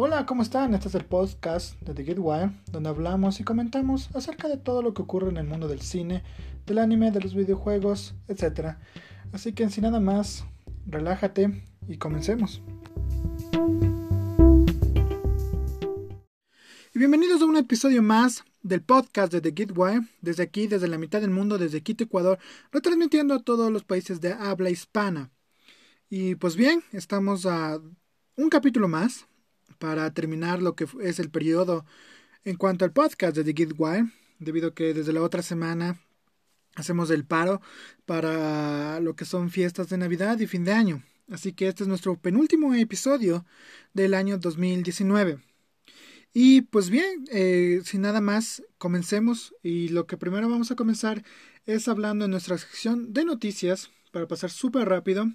Hola, ¿cómo están? Este es el podcast de The Get donde hablamos y comentamos acerca de todo lo que ocurre en el mundo del cine, del anime, de los videojuegos, etc. Así que sin nada más, relájate y comencemos. Y bienvenidos a un episodio más del podcast de The Wire, desde aquí, desde la mitad del mundo, desde Quito, Ecuador, retransmitiendo a todos los países de habla hispana. Y pues bien, estamos a un capítulo más para terminar lo que es el periodo en cuanto al podcast de The Wire, debido a que desde la otra semana hacemos el paro para lo que son fiestas de Navidad y fin de año. Así que este es nuestro penúltimo episodio del año 2019. Y pues bien, eh, sin nada más, comencemos. Y lo que primero vamos a comenzar es hablando en nuestra sección de noticias, para pasar súper rápido.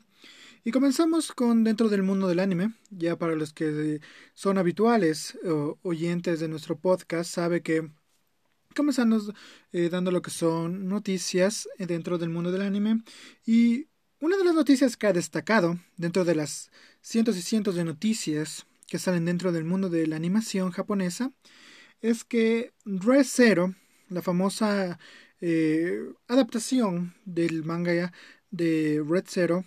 Y comenzamos con dentro del mundo del anime. Ya para los que son habituales o oyentes de nuestro podcast, sabe que comenzamos eh, dando lo que son noticias dentro del mundo del anime. Y una de las noticias que ha destacado dentro de las cientos y cientos de noticias que salen dentro del mundo de la animación japonesa es que Red Zero, la famosa eh, adaptación del manga de Red Zero,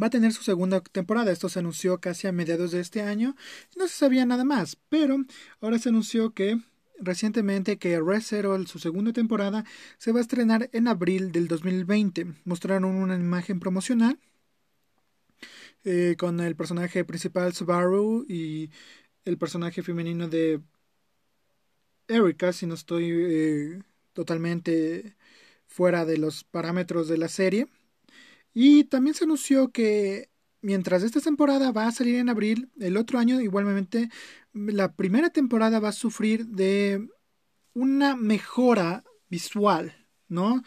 va a tener su segunda temporada. Esto se anunció casi a mediados de este año no se sabía nada más, pero ahora se anunció que recientemente que Red Zero, su segunda temporada, se va a estrenar en abril del 2020. Mostraron una imagen promocional eh, con el personaje principal Subaru y el personaje femenino de Erika, si no estoy eh, totalmente fuera de los parámetros de la serie. Y también se anunció que mientras esta temporada va a salir en abril, el otro año igualmente la primera temporada va a sufrir de una mejora visual, ¿no?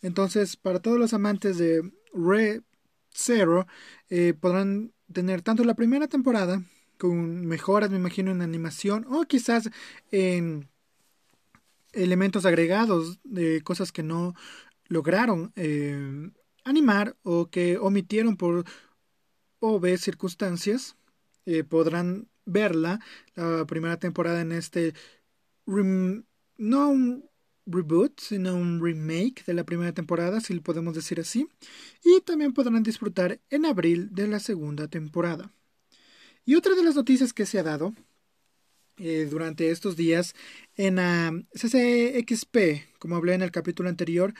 Entonces, para todos los amantes de Red Zero eh, podrán tener tanto la primera temporada con mejoras, me imagino, en animación o quizás en elementos agregados de cosas que no lograron eh, animar o que omitieron por obvias circunstancias. Eh, podrán verla la primera temporada en este no un reboot, sino un remake de la primera temporada, si lo podemos decir así, y también podrán disfrutar en abril de la segunda temporada. Y otra de las noticias que se ha dado eh, durante estos días en CCXP, como hablé en el capítulo anterior,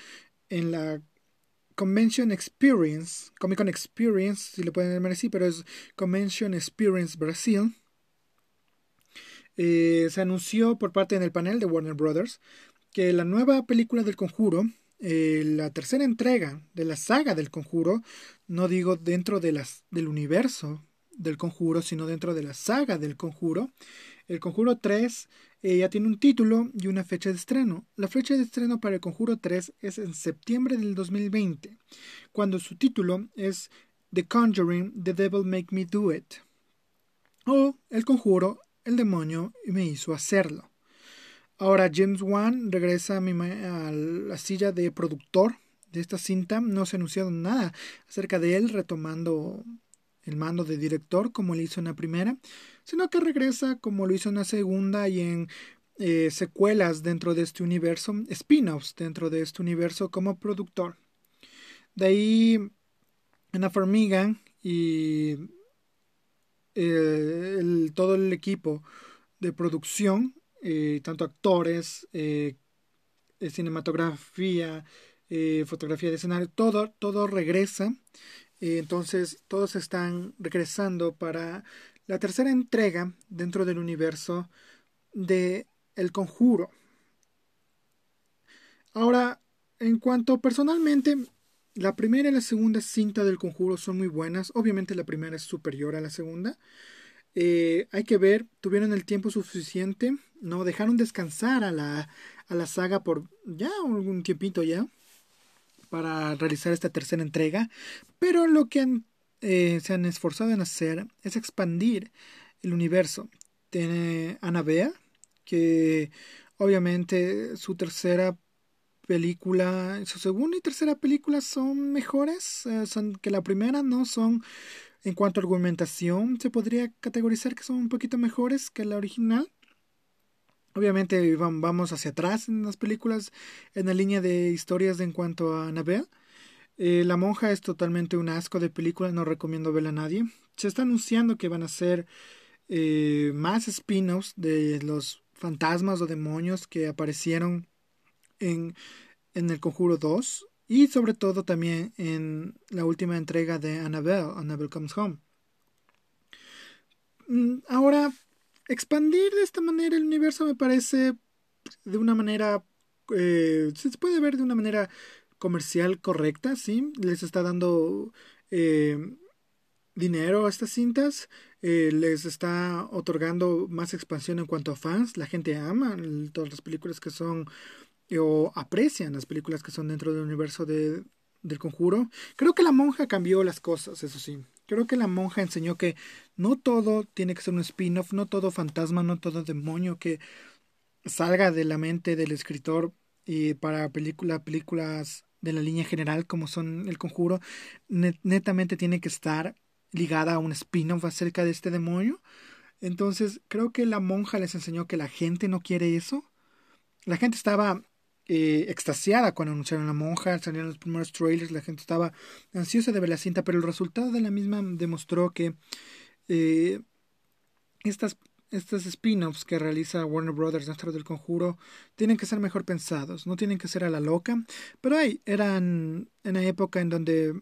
en la Convention Experience, Comic Con Experience, si lo pueden llamar así, pero es Convention Experience Brasil, eh, se anunció por parte del panel de Warner Brothers que la nueva película del conjuro, eh, la tercera entrega de la saga del conjuro, no digo dentro de las, del universo del conjuro, sino dentro de la saga del conjuro, el conjuro 3 eh, ya tiene un título y una fecha de estreno. La fecha de estreno para el conjuro 3 es en septiembre del 2020, cuando su título es The Conjuring, The Devil Make Me Do It. O El conjuro, el demonio me hizo hacerlo. Ahora James Wan regresa a, la silla de productor de esta cinta. No se ha anunciado nada acerca de él retomando el mando de director como lo hizo en la primera, sino que regresa como lo hizo en la segunda y en eh, secuelas dentro de este universo, spin-offs dentro de este universo como productor. De ahí Ana Formiga y eh, todo el equipo de producción eh, tanto actores, cinematografía, fotografía de escenario, todo, todo regresa. Entonces todos están regresando para la tercera entrega dentro del universo de El Conjuro. Ahora, en cuanto personalmente, la primera y la segunda cinta del Conjuro son muy buenas. Obviamente la primera es superior a la segunda. Eh, hay que ver, tuvieron el tiempo suficiente, no dejaron descansar a la, a la saga por ya algún tiempito ya para realizar esta tercera entrega, pero lo que eh, se han esforzado en hacer es expandir el universo. Tiene Bea que obviamente su tercera película, su segunda y tercera película son mejores, eh, son que la primera no son En cuanto a argumentación, se podría categorizar que son un poquito mejores que la original. Obviamente vamos hacia atrás en las películas, en la línea de historias en cuanto a Annabelle. Eh, la monja es totalmente un asco de película, no recomiendo verla a nadie. Se está anunciando que van a ser eh, más spin-offs de los fantasmas o demonios que aparecieron en, en El Conjuro 2 y sobre todo también en la última entrega de Annabelle, Annabelle Comes Home. Mm, ahora, expandir de esta manera el universo me parece de una manera... Eh, se puede ver de una manera comercial correcta, ¿sí? Les está dando eh, dinero a estas cintas, eh, les está otorgando más expansión en cuanto a fans, la gente ama todas las películas que son o aprecian las películas que son dentro del universo de, del conjuro. Creo que la monja cambió las cosas, eso sí. Creo que la monja enseñó que no todo tiene que ser un spin-off, no todo fantasma, no todo demonio que salga de la mente del escritor y para película, películas de la línea general como son El Conjuro, netamente tiene que estar ligada a un spin-off acerca de este demonio. Entonces, creo que la monja les enseñó que la gente no quiere eso. La gente estaba eh, extasiada cuando anunciaron la monja, salieron los primeros trailers, la gente estaba ansiosa de ver la cinta, pero el resultado de la misma demostró que eh, estas, estos spin-offs que realiza Warner Brothers dentro del conjuro tienen que ser mejor pensados, no tienen que ser a la loca, pero hay, eran en la época en donde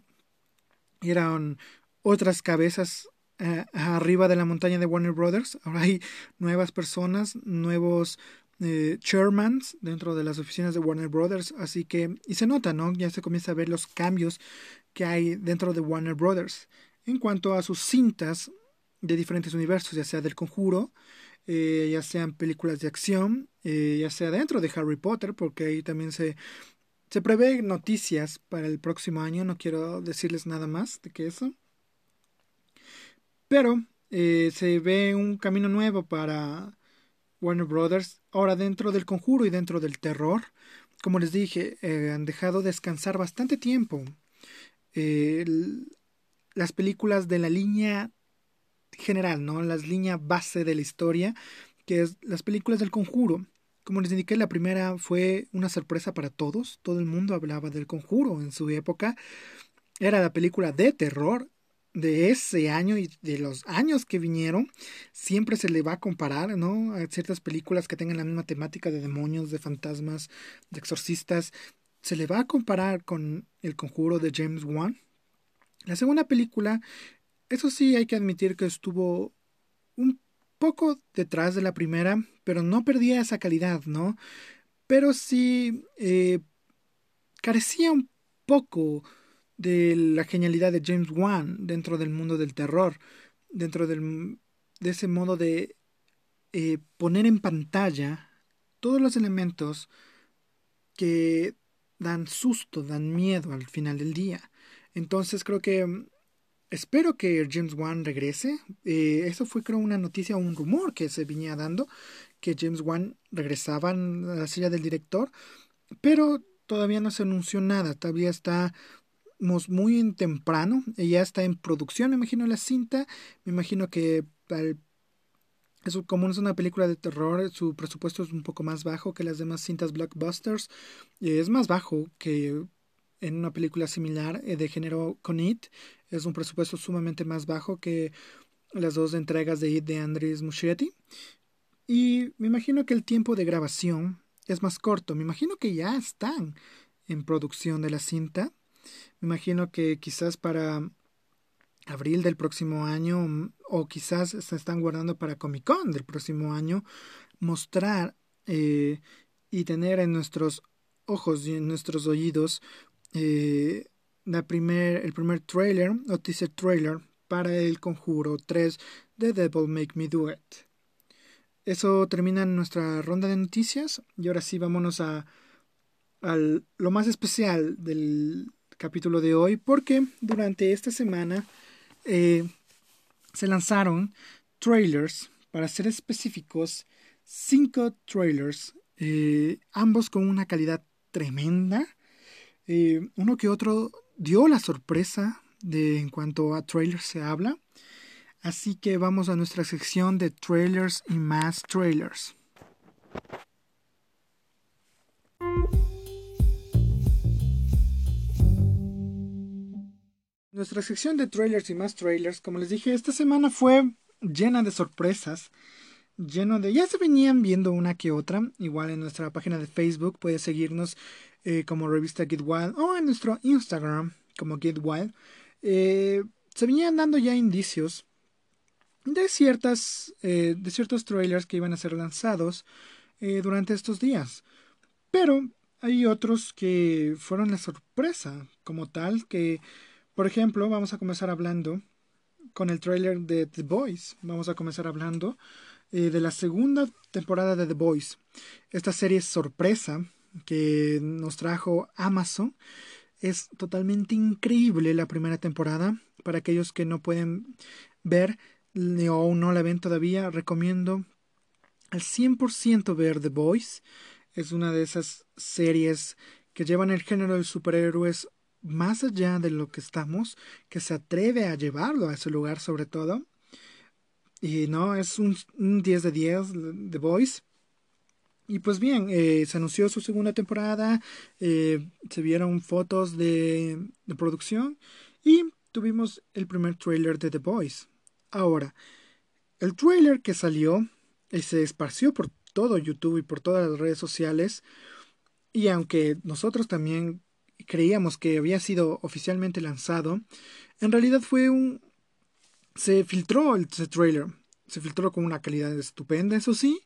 eran otras cabezas eh, arriba de la montaña de Warner Brothers. Ahora hay nuevas personas, nuevos eh, chairmans dentro de las oficinas de Warner Brothers. Así que, y se nota, ¿no? Ya se comienza a ver los cambios que hay dentro de Warner Brothers. En cuanto a sus cintas de diferentes universos, ya sea del conjuro, eh, ya sean películas de acción, ya sea dentro de Harry Potter, porque ahí también se, se prevé noticias para el próximo año. No quiero decirles nada más de que eso. Pero eh, se ve un camino nuevo para Warner Brothers. Ahora dentro del conjuro y dentro del terror, como les dije, eh, han dejado descansar bastante tiempo eh, las películas de la línea general, ¿no? Las líneas base de la historia, que es las películas del conjuro. Como les indiqué, la primera fue una sorpresa para todos. Todo el mundo hablaba del conjuro en su época. Era la película de terror de ese año y de los años que vinieron, siempre se le va a comparar, ¿no? A ciertas películas que tengan la misma temática de demonios, de fantasmas, de exorcistas, se le va a comparar con El Conjuro de James Wan. La segunda película, eso sí hay que admitir que estuvo un poco detrás de la primera, pero no perdía esa calidad, ¿no? Pero sí eh, carecía un poco de la genialidad de James Wan dentro del mundo del terror, dentro del, de ese modo de eh, poner en pantalla todos los elementos que dan susto, dan miedo al final del día. Entonces creo que mm, espero que James Wan regrese. Eh, eso fue creo una noticia, un rumor que se venía dando, que James Wan regresaba a la silla del director, pero todavía no se anunció nada, todavía está muy temprano, ya está en producción, me imagino la cinta, me imagino que eso, como es una película de terror, su presupuesto es un poco más bajo que las demás cintas blockbusters, es más bajo que en una película similar eh, de género con It, es un presupuesto sumamente más bajo que las dos entregas de It de Andres Muschietti, y me imagino que el tiempo de grabación es más corto, me imagino que ya están en producción de la cinta, me imagino que quizás para abril del próximo año o quizás se están guardando para Comic Con del próximo año mostrar eh, y tener en nuestros ojos y en nuestros oídos eh, la primer, el primer trailer o teaser trailer para el Conjuro 3 de Devil Make Me Do It. Eso termina nuestra ronda de noticias y ahora sí vámonos a, a lo más especial del, capítulo de hoy porque durante esta semana eh, se lanzaron trailers, para ser específicos, cinco trailers, eh, ambos con una calidad tremenda. Eh, uno que otro dio la sorpresa de, en cuanto a trailers se habla. Así que vamos a nuestra sección de trailers y más trailers. Nuestra sección de trailers y más trailers, como les dije, esta semana fue llena de sorpresas, lleno de... Ya se venían viendo una que otra, igual en nuestra página de Facebook, puedes seguirnos eh, como revista Get Wild o en nuestro Instagram como Get Wild. Eh, se venían dando ya indicios de ciertas eh, de ciertos trailers que iban a ser lanzados durante estos días pero hay otros que fueron la sorpresa como tal que por ejemplo, vamos a comenzar hablando con el trailer de The Boys. Vamos a comenzar hablando eh, de la segunda temporada de The Boys. Esta serie sorpresa que nos trajo Amazon. Es totalmente increíble la primera temporada. Para aquellos que no pueden ver o no la ven todavía, recomiendo al 100% ver The Boys. Es una de esas series que llevan el género de superhéroes más allá de lo que estamos, que se atreve a llevarlo a ese lugar sobre todo. Y no, es un, 10 de 10 The Voice. Y pues bien, eh, se anunció su segunda temporada, eh, se vieron fotos de, de, producción y tuvimos el primer trailer de The Voice. Ahora, el trailer que salió y se esparció por todo YouTube y por todas las redes sociales, y aunque nosotros también creíamos que había sido oficialmente lanzado, en realidad fue un... Se filtró el trailer, se filtró con una calidad estupenda, eso sí,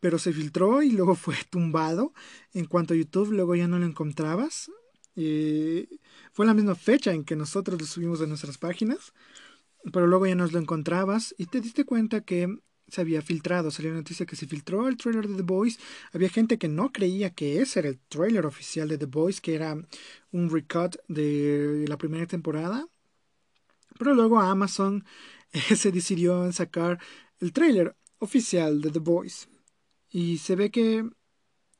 pero se filtró y luego fue tumbado en cuanto a YouTube, luego ya no lo encontrabas. Eh, fue la misma fecha en que nosotros lo subimos a nuestras páginas, pero luego ya nos lo encontrabas y te diste cuenta que se había filtrado, salió una noticia que se filtró el trailer de The Boys. Había gente que no creía que ese era el trailer oficial de The Boys, que era un recut de la primera temporada. Pero luego Amazon se decidió en sacar el trailer oficial de The Boys. Y se ve que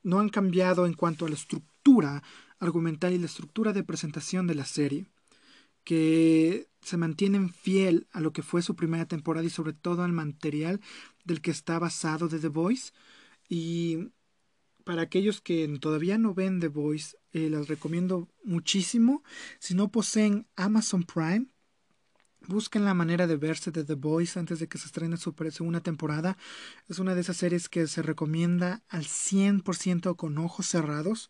no han cambiado en cuanto a la estructura argumental y la estructura de presentación de la serie. Que se mantienen fiel a lo que fue su primera temporada y sobre todo al material del que está basado de The Voice. Y para aquellos que todavía no ven The Voice, eh, les recomiendo muchísimo. Si no poseen Amazon Prime, busquen la manera de verse de The Voice antes de que se estrene su segunda temporada. Es una de esas series que se recomienda al 100% con ojos cerrados.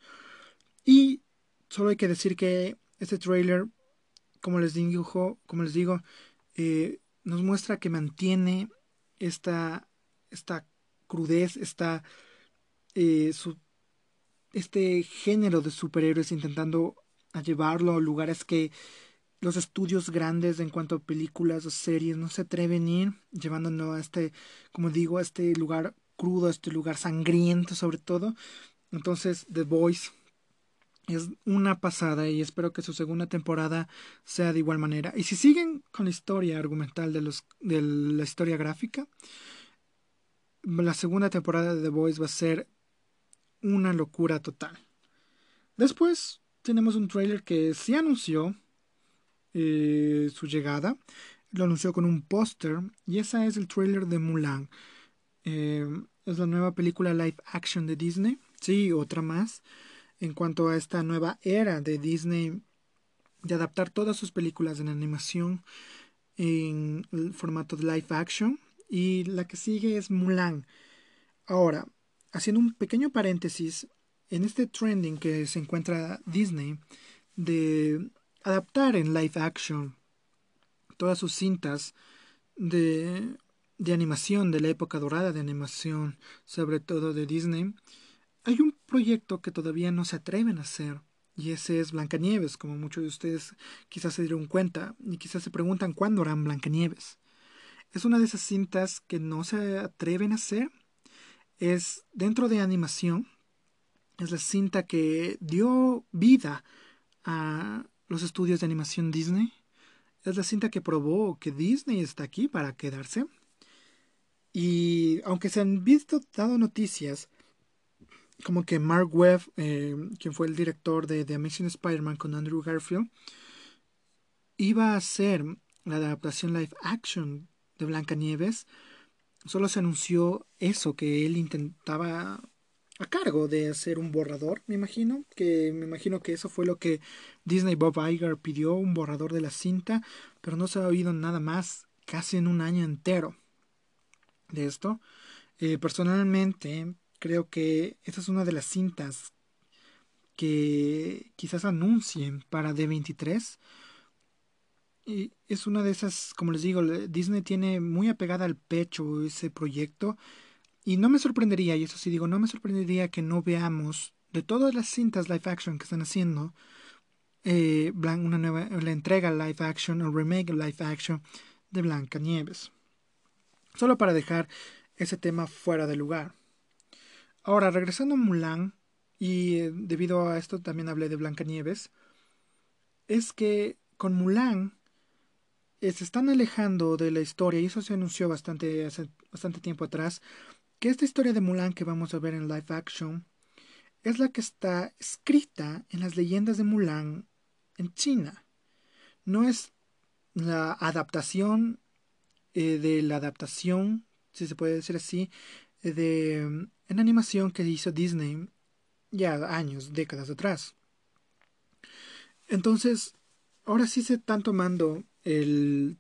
Y solo hay que decir que este trailer como les digo, como les digo eh, nos muestra que mantiene esta, esta crudez, esta, eh, este género de superhéroes intentando llevarlo a lugares que los estudios grandes en cuanto a películas o series no se atreven a ir, llevándonos a este, como digo, a este lugar crudo, a este lugar sangriento sobre todo. Entonces, The Voice es una pasada y espero que su segunda temporada sea de igual manera. Y si siguen con la historia argumental de, los, de la historia gráfica, la segunda temporada de The Boys va a ser una locura total. Después tenemos un trailer que sí anunció eh, su llegada. Lo anunció con un póster y esa es el trailer de Mulan. Eh, es la nueva película live action de Disney. Sí, otra más en cuanto a esta nueva era de Disney de adaptar todas sus películas en animación en el formato de live action y la que sigue es Mulan. Ahora, haciendo un pequeño paréntesis, en este trending que se encuentra Disney de adaptar en live action todas sus cintas de, de animación de la época dorada de animación, sobre todo de Disney, hay un proyecto que todavía no se atreven a hacer, y ese es Blancanieves, como muchos de ustedes quizás se dieron cuenta, y quizás se preguntan cuándo harán Blancanieves. Es una de esas cintas que no se atreven a hacer. Es dentro de animación. Es la cinta que dio vida a los estudios de animación Disney. Es la cinta que probó que Disney está aquí para quedarse. Y aunque se han visto dado noticias como que Mark Webb, eh, quien, fue el director de The Amazing Spider-Man con Andrew Garfield, iba a ser la adaptación live action de Blancanieves, solo se anunció eso, que él intentaba a cargo de hacer un borrador, me imagino, que me imagino que eso fue lo que Disney Bob Iger pidió, un borrador de la cinta, pero no se ha oído nada más casi en un año entero de esto. Eh, personalmente creo que esta es una de las cintas que quizás anuncien para D23. Y es una de esas, como les digo, Disney tiene muy apegada al pecho ese proyecto y no me sorprendería, y eso sí digo, no me sorprendería que no veamos de todas las cintas live action que están haciendo, eh, una nueva, la entrega live action o remake live action de Blanca Nieves. Solo para dejar ese tema fuera de lugar. Ahora, regresando a Mulan, y eh, debido a esto también hablé de Blanca Nieves, es que con Mulan eh, se están alejando de la historia, y eso se anunció bastante, bastante tiempo atrás, que esta historia de Mulan que vamos a ver en live action es la que está escrita en las leyendas de Mulan en China. No es la adaptación eh, de la adaptación, si se puede decir así, de en animación que hizo Disney ya años, décadas atrás. Entonces, ahora sí se están tomando el,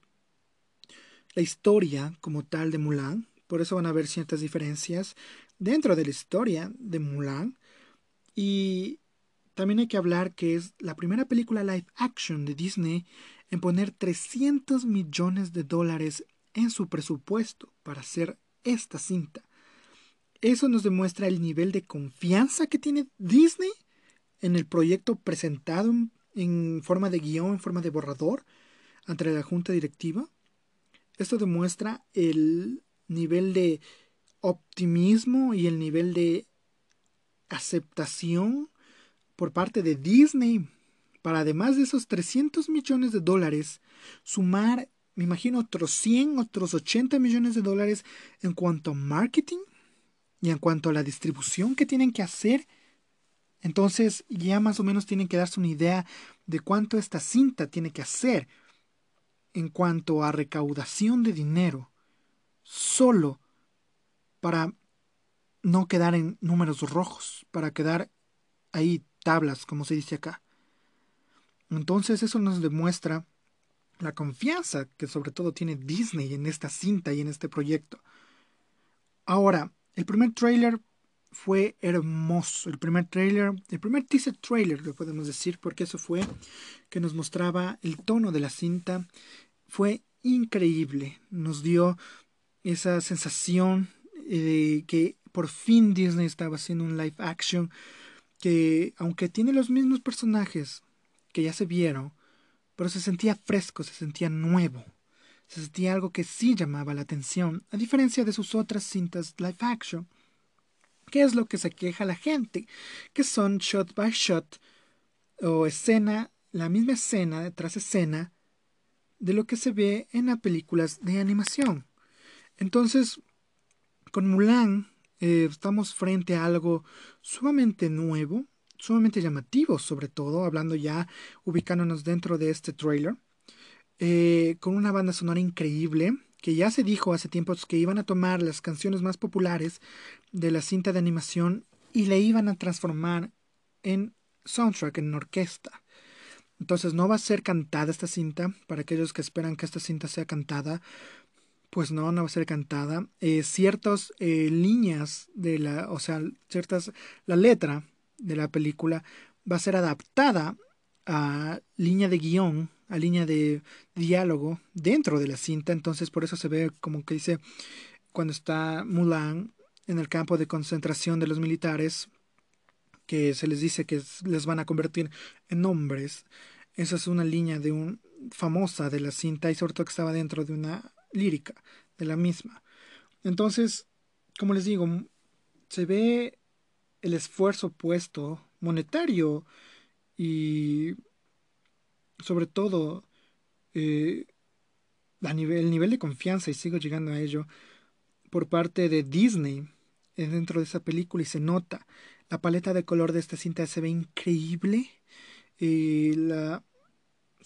la historia como tal de Mulan por eso van a haber ciertas diferencias dentro de la historia de Mulan. Y también hay que hablar que es la primera película live action de Disney en poner 300 millones de dólares en su presupuesto para hacer esta cinta. Eso nos demuestra el nivel de confianza que tiene Disney en el proyecto presentado en, forma de guion, en forma de borrador, ante la junta directiva. Esto demuestra el nivel de optimismo y el nivel de aceptación por parte de Disney para además de esos 300 millones de dólares sumar me imagino otros 100 otros 80 millones de dólares en cuanto a marketing y en cuanto a la distribución que tienen que hacer entonces ya más o menos tienen que darse una idea de cuánto esta cinta tiene que hacer en cuanto a recaudación de dinero solo para no quedar en números rojos, para quedar ahí tablas, como se dice acá. Entonces eso nos demuestra la confianza que sobre todo tiene Disney en esta cinta y en este proyecto. Ahora, el primer trailer fue hermoso. El primer trailer, el primer teaser trailer, lo podemos decir, porque eso fue que nos mostraba el tono de la cinta. Fue increíble. Nos dio esa sensación de que por fin Disney estaba haciendo un live action que aunque tiene los mismos personajes que ya se vieron, pero se sentía fresco, se sentía nuevo, se sentía algo que sí llamaba la atención, a diferencia de sus otras cintas live action. ¿Qué es lo que se queja la gente? Que son shot by shot o escena, la misma escena tras escena de lo que se ve en las películas de animación. Entonces, con Mulan eh, estamos frente a algo sumamente nuevo, sumamente llamativo sobre todo, hablando ya, ubicándonos dentro de este trailer, eh, con una banda sonora increíble, que ya se dijo hace tiempos que iban a tomar las canciones más populares de la cinta de animación y le iban a transformar en soundtrack, en orquesta. Entonces no va a ser cantada esta cinta, para aquellos que esperan que esta cinta sea cantada, pues no, no va a ser cantada. Eh, ciertas eh, líneas de la, o sea, ciertas, la letra de la película va a ser adaptada a línea de guion, a línea de diálogo dentro de la cinta. Entonces, por eso se ve como que dice cuando está Mulan en el campo de concentración de los militares, que se les dice que les van a convertir en hombres. Esa es una línea de un famosa de la cinta y sobre todo que estaba dentro de una lírica de la misma. Entonces, como les digo, se ve el esfuerzo puesto monetario y sobre todo eh, el nivel de confianza, y sigo llegando a ello, por parte de Disney dentro de esa película y se nota. La paleta de color de esta cinta se ve increíble. y la,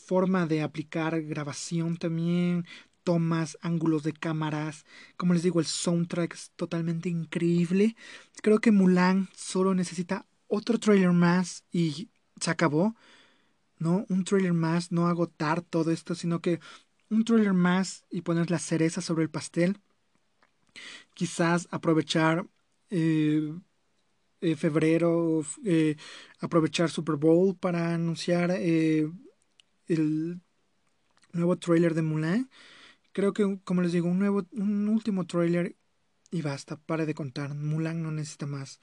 forma de aplicar grabación también, tomas, ángulos de cámaras. Como les digo, el soundtrack es totalmente increíble. Creo que Mulan solo necesita otro trailer más y se acabó. No, un trailer más, no agotar todo esto, sino que un trailer más y poner la cereza sobre el pastel. Quizás aprovechar eh, eh, febrero, eh, aprovechar Super Bowl para anunciar el nuevo trailer de Mulan Creo que, como les digo, un nuevo, un último trailer y basta, pare de contar. Mulan no necesita más.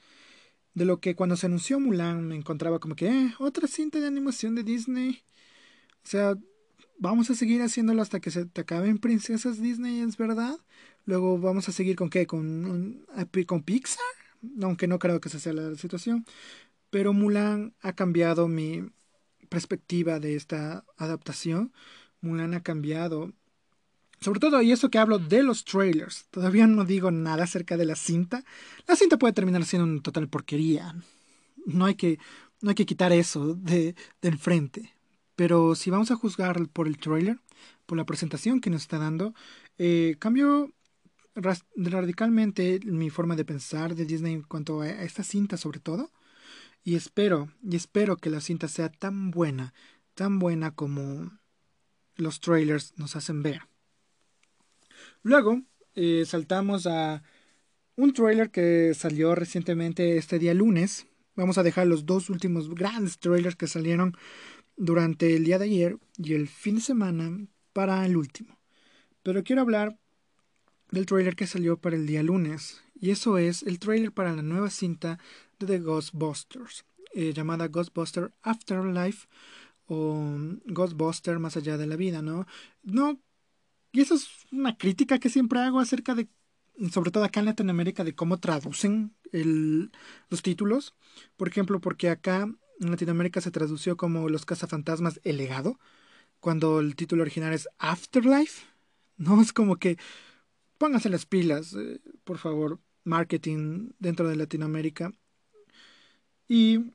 De lo que cuando se anunció Mulan me encontraba como que, eh, otra cinta de animación de Disney. O sea, vamos a seguir haciéndolo hasta que se te acaben princesas Disney, es verdad. Luego vamos a seguir con qué, con, con Pixar, aunque no creo que esa sea la situación. Pero Mulan ha cambiado mi perspectiva de esta adaptación. Mulan ha cambiado sobre todo, y eso que hablo de los trailers. Todavía no digo nada acerca de la cinta. La cinta puede terminar siendo una total porquería. No hay que, no hay que quitar eso de, enfrente. Pero si vamos a juzgar por el trailer, por la presentación que nos está dando, eh, cambió radicalmente mi forma de pensar de Disney en cuanto a esta cinta sobre todo. Y espero, y espero que la cinta sea tan buena, tan buena como los trailers nos hacen ver. Luego eh, saltamos a un trailer que salió recientemente este día lunes. Vamos a dejar los dos últimos grandes trailers que salieron durante el día de ayer y el fin de semana para el último. Pero quiero hablar del trailer que salió para el día lunes. Y eso es el trailer para la nueva cinta de The Ghostbusters, eh, llamada Ghostbuster Afterlife o Ghostbuster más allá de la vida, ¿no? No y eso es una crítica que siempre hago acerca de, sobre todo acá en Latinoamérica, de cómo traducen los títulos. Por ejemplo, porque acá en Latinoamérica se tradució como Los cazafantasmas, el legado, cuando el título original es Afterlife. No es como que pónganse las pilas, eh, por favor, marketing dentro de Latinoamérica. Y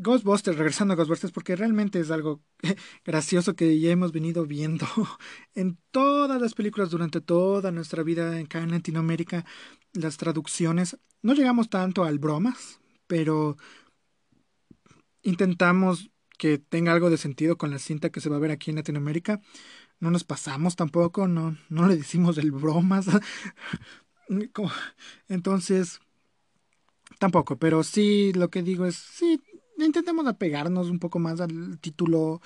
Ghostbusters, regresando a Ghostbusters, porque realmente es algo gracioso que ya hemos venido viendo en todas las películas durante toda nuestra vida acá en Latinoamérica, las traducciones. No llegamos tanto al bromas, pero intentamos que tenga algo de sentido con la cinta que se va a ver aquí en Latinoamérica. No nos pasamos tampoco, no, no le decimos el bromas. Entonces, tampoco, pero sí lo que digo es, sí, intentemos apegarnos un poco más al título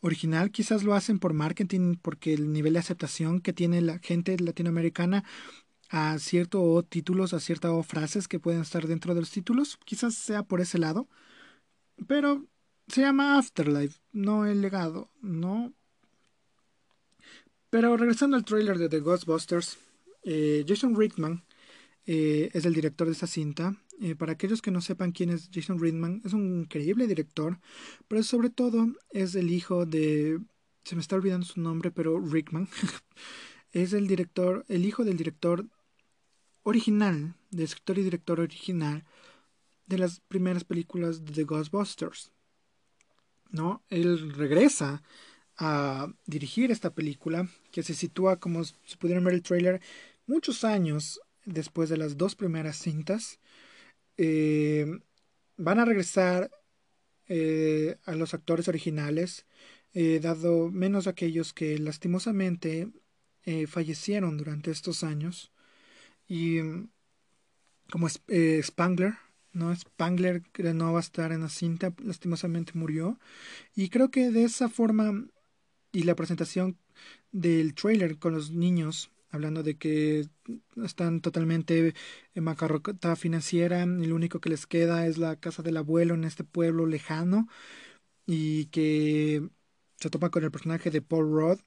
original. Quizás lo hacen por marketing, porque el nivel de aceptación que tiene la gente latinoamericana a ciertos títulos, a ciertas frases que pueden estar dentro de los títulos, quizás sea por ese lado. Pero se llama Afterlife, no el legado, ¿no? Pero regresando al trailer de The Ghostbusters, eh, Jason Rickman eh, es el director de esta cinta eh, para aquellos que no sepan quién es Jason Reitman, es un increíble director, pero sobre todo es el hijo de... Se me está olvidando su nombre, pero Rickman. es el director, el hijo del director original, del escritor y director original de las primeras películas de The Ghostbusters. ¿No? Él regresa a dirigir esta película que se sitúa, como si pudieran ver el trailer, muchos años después de las dos primeras cintas eh, van a regresar eh, a los actores originales, eh, dado menos aquellos que lastimosamente fallecieron durante estos años. Y como Spangler, ¿no? Spangler que no va a estar en la cinta, lastimosamente murió. Y creo que de esa forma y la presentación del trailer con los niños hablando de que están totalmente en macarrota financiera y lo único que les queda es la casa del abuelo en este pueblo lejano y que se topa con el personaje de Paul Rudd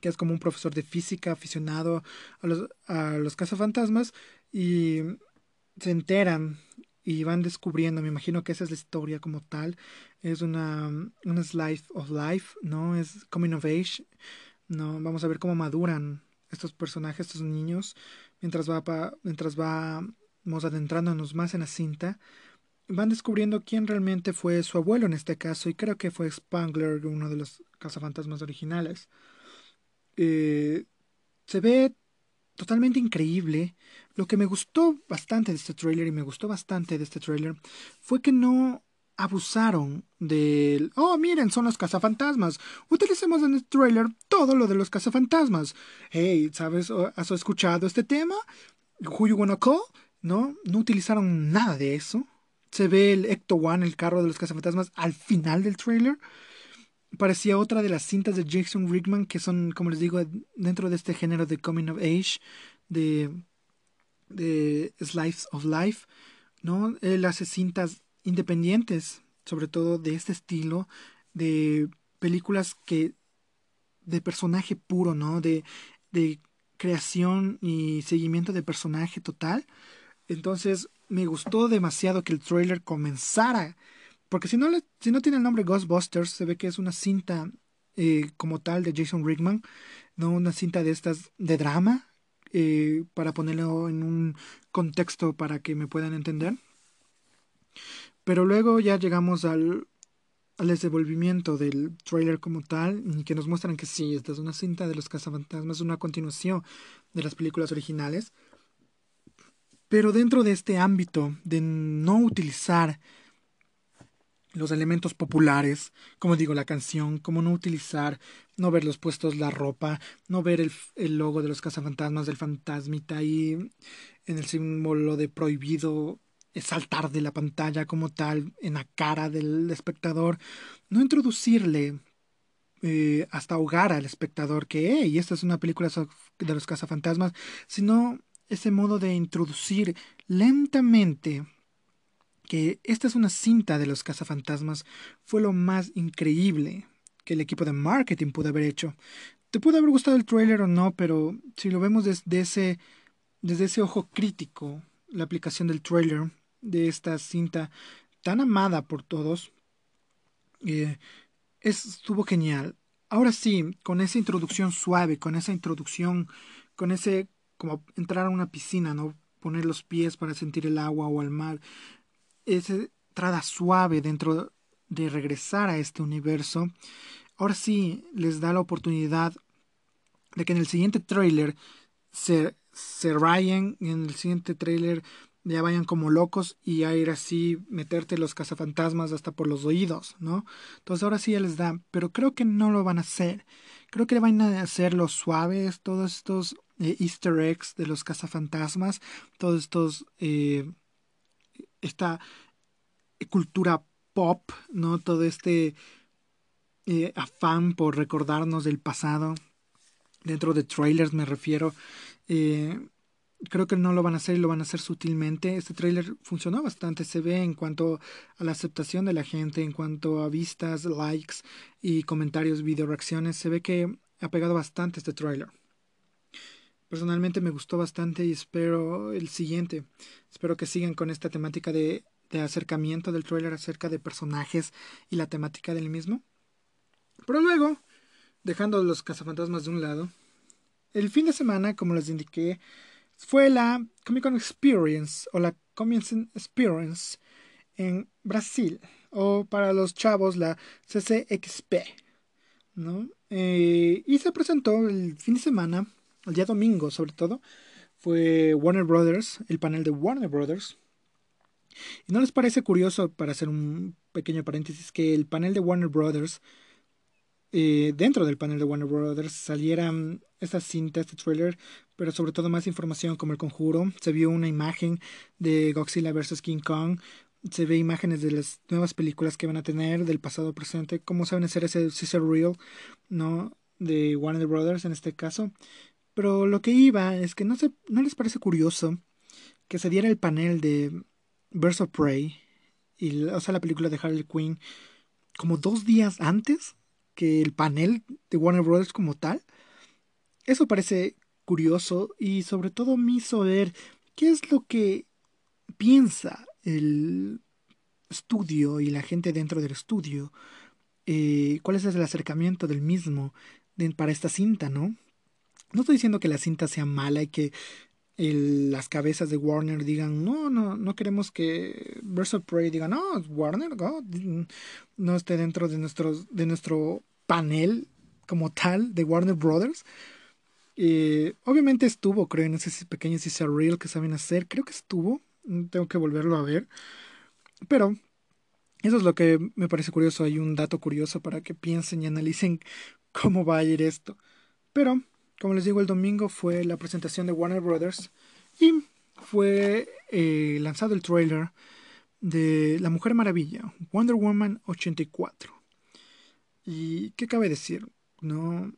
que es como un profesor de física aficionado a los, a los cazafantasmas y se enteran y van descubriendo, me imagino que esa es la historia como tal, es una, una slice of life, ¿no? Es coming of age, ¿no? Vamos a ver cómo maduran estos personajes, estos niños, mientras, va mientras vamos adentrándonos más en la cinta. van descubriendo quién realmente fue su abuelo en este caso, y creo que fue Spangler, uno de los cazafantasmas originales. Eh, se ve totalmente increíble. Lo que me gustó bastante de este trailer y me gustó bastante de este trailer fue que no abusaron del oh miren son los cazafantasmas. Utilicemos en el trailer todo lo de los cazafantasmas. Hey sabes has escuchado este tema who you wanna call no no utilizaron nada de eso. Se ve el Ecto One el carro de los cazafantasmas al final del trailer parecía otra de las cintas de Jason Rickman que son, como les digo, dentro de este género de coming of age, de, de Slice of Life, ¿no? Él hace cintas independientes, sobre todo de este estilo, de películas que de personaje puro, ¿no? De, de creación y seguimiento de personaje total. Entonces, me gustó demasiado que el trailer comenzara porque si no, si no tiene el nombre Ghostbusters, se ve que es una cinta eh, como tal de Jason Rickman, no una cinta de estas de drama, eh, para ponerlo en un contexto para que me puedan entender. Pero luego ya llegamos al, al desenvolvimiento del trailer como tal, que nos muestran que sí, esta es una cinta de los cazafantasmas, una continuación de las películas originales. Pero dentro de este ámbito de no utilizar los elementos populares, como digo, la canción, como no utilizar, no ver los puestos, la ropa, no ver el, el logo de los cazafantasmas del fantasmita ahí en el símbolo de prohibido saltar de la pantalla como tal en la cara del espectador, no introducirle eh, hasta ahogar al espectador que, esta es una película de los cazafantasmas, sino ese modo de introducir lentamente que esta es una cinta de los cazafantasmas fue lo más increíble que el equipo de marketing pudo haber hecho. Te pudo haber gustado el trailer o no, pero si lo vemos desde ese, desde ese ojo crítico, la aplicación del trailer de esta cinta tan amada por todos, eh, estuvo genial. Ahora sí, con esa introducción suave, con esa introducción, con ese como entrar a una piscina, ¿no? Poner los pies para sentir el agua o el mar esa entrada suave dentro de regresar a este universo, ahora sí les da la oportunidad de que en el siguiente trailer se, se rayen, en el siguiente trailer ya vayan como locos y a ir así meterte los cazafantasmas hasta por los oídos, ¿no? Entonces ahora sí ya les da, pero creo que no lo van a hacer. Creo que van a hacer los suaves, todos estos eh, easter eggs de los cazafantasmas, todos estos eh, esta cultura pop, ¿no? Todo este eh, afán por recordarnos del pasado. Dentro de trailers me refiero. Creo que no lo van a hacer y lo van a hacer sutilmente. Este trailer funcionó bastante, se ve en cuanto a la aceptación de la gente, en cuanto a vistas, likes y comentarios, video reacciones. Se ve que ha pegado bastante este trailer. Personalmente me gustó bastante y espero el siguiente. Espero que sigan con esta temática de, acercamiento del trailer acerca de personajes y la temática del mismo. Pero luego, dejando los cazafantasmas de un lado, el fin de semana, como les indiqué, fue la Comic Con Experience o la Comic Con Experience en Brasil o para los chavos la CCXP, ¿no? Eh, y se presentó el fin de semana el día domingo sobre todo, fue Warner Brothers, el panel de Warner Brothers. ¿Y no les parece curioso, para hacer un pequeño paréntesis, que el panel de Warner Brothers, eh, dentro del panel de Warner Brothers, salieran estas cintas, este trailer, pero sobre todo más información como el conjuro? Se vio una imagen de Godzilla vs. King Kong, se ve imágenes de las nuevas películas que van a tener, del pasado presente, cómo saben hacer ese Caesar Real, ¿no? De Warner Brothers en este caso. Pero lo que iba es que no, se, no les parece curioso que se diera el panel de Birds of Prey, y, o sea, la película de Harley Quinn, como dos días antes que el panel de Warner Brothers como tal. Eso parece curioso y sobre todo me hizo ver qué es lo que piensa el estudio y la gente dentro del estudio, eh, cuál es el acercamiento del mismo para esta cinta, ¿no? No estoy diciendo que la cinta sea mala y que las cabezas de Warner digan, no, no, no queremos que Birds of Prey diga, no, Warner no esté dentro de, de nuestro panel como tal de Warner Brothers. Eh, obviamente estuvo, creo, en ese pequeño teaser reel que saben hacer. Creo que estuvo. Tengo que volverlo a ver. Pero eso es lo que me parece curioso. Hay un dato curioso para que piensen y analicen cómo va a ir esto. Pero como les digo, el domingo fue la presentación de Warner Brothers y fue eh, lanzado el trailer de La Mujer Maravilla, Wonder Woman 84. ¿Y qué cabe decir? No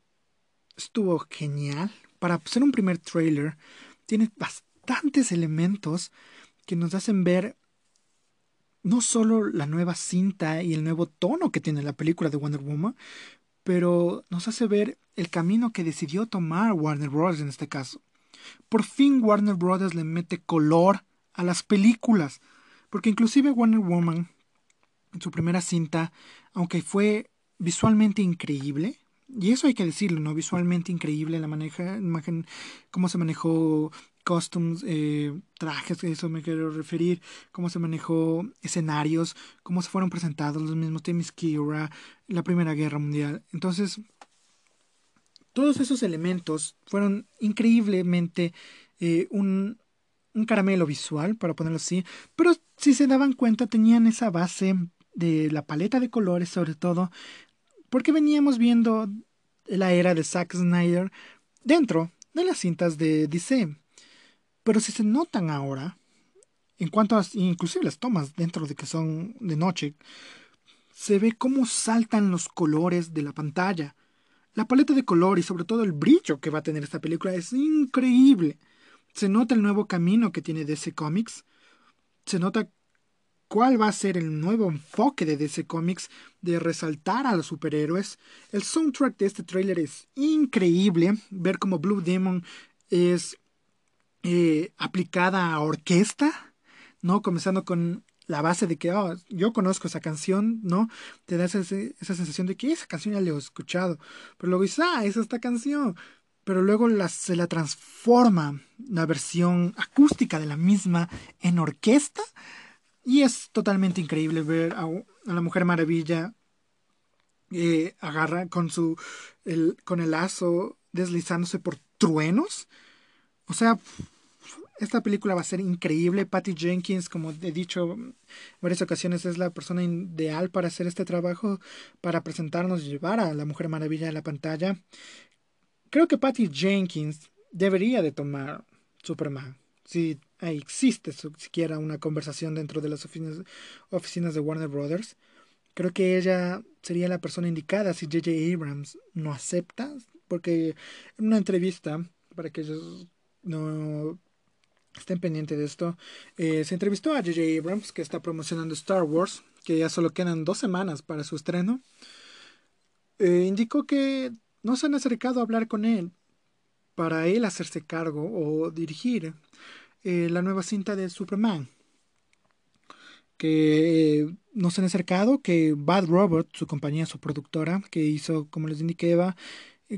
estuvo genial. Para ser un primer trailer, tiene bastantes elementos que nos hacen ver no solo la nueva cinta y el nuevo tono que tiene la película de Wonder Woman, pero nos hace ver el camino que decidió tomar Warner Bros. en este caso. Por fin Warner Bros. le mete color a las películas, porque inclusive Wonder Woman, en su primera cinta, aunque fue visualmente increíble, y eso hay que decirlo, ¿no? Visualmente increíble la maneja, imagen, cómo se manejó costumes, eh, trajes, eso me quiero referir, cómo se manejó escenarios, cómo se fueron presentados los mismos temas Kira, la Primera Guerra Mundial. Entonces, todos esos elementos fueron increíblemente eh, un, un caramelo visual, para ponerlo así, pero si se daban cuenta tenían esa base de la paleta de colores sobre todo, porque veníamos viendo la era de Zack Snyder dentro de las cintas de DC. Pero si se notan ahora, en cuanto a inclusive las tomas dentro de que son de noche, se ve cómo saltan los colores de la pantalla. La paleta de color y sobre todo el brillo que va a tener esta película es increíble. Se nota el nuevo camino que tiene DC Comics. Se nota cuál va a ser el nuevo enfoque de DC Comics de resaltar a los superhéroes. El soundtrack de este tráiler es increíble. Ver cómo Blue Demon es eh, aplicada a orquesta, ¿no? Comenzando con la base de que oh, yo conozco esa canción, ¿no? Te da esa, esa, sensación de que esa canción ya la he escuchado. Pero luego dices, ah, es esta canción. Pero luego se la transforma la versión acústica de la misma en orquesta. Y es totalmente increíble ver a, la Mujer Maravilla eh, agarra con su el, con el lazo deslizándose por truenos. O sea, esta película va a ser increíble. Patty Jenkins, como he dicho en varias ocasiones, es la persona ideal para hacer este trabajo, para presentarnos y llevar a la Mujer Maravilla a la pantalla. Creo que Patty Jenkins debería de tomar Superman. Si existe siquiera una conversación dentro de las oficinas, oficinas de Warner Brothers. Creo que ella sería la persona indicada si J.J. Abrams no acepta, porque en una entrevista, para que ellos no estén pendientes de esto. Eh, se entrevistó a J.J. Abrams, que está promocionando Star Wars, que ya solo quedan dos semanas para su estreno. Eh, indicó que no se han acercado a hablar con él para él hacerse cargo o dirigir eh, la nueva cinta de Superman. Que no se han acercado, que Bad Robot, su compañía, su productora, que hizo, como les indiqué, Eva,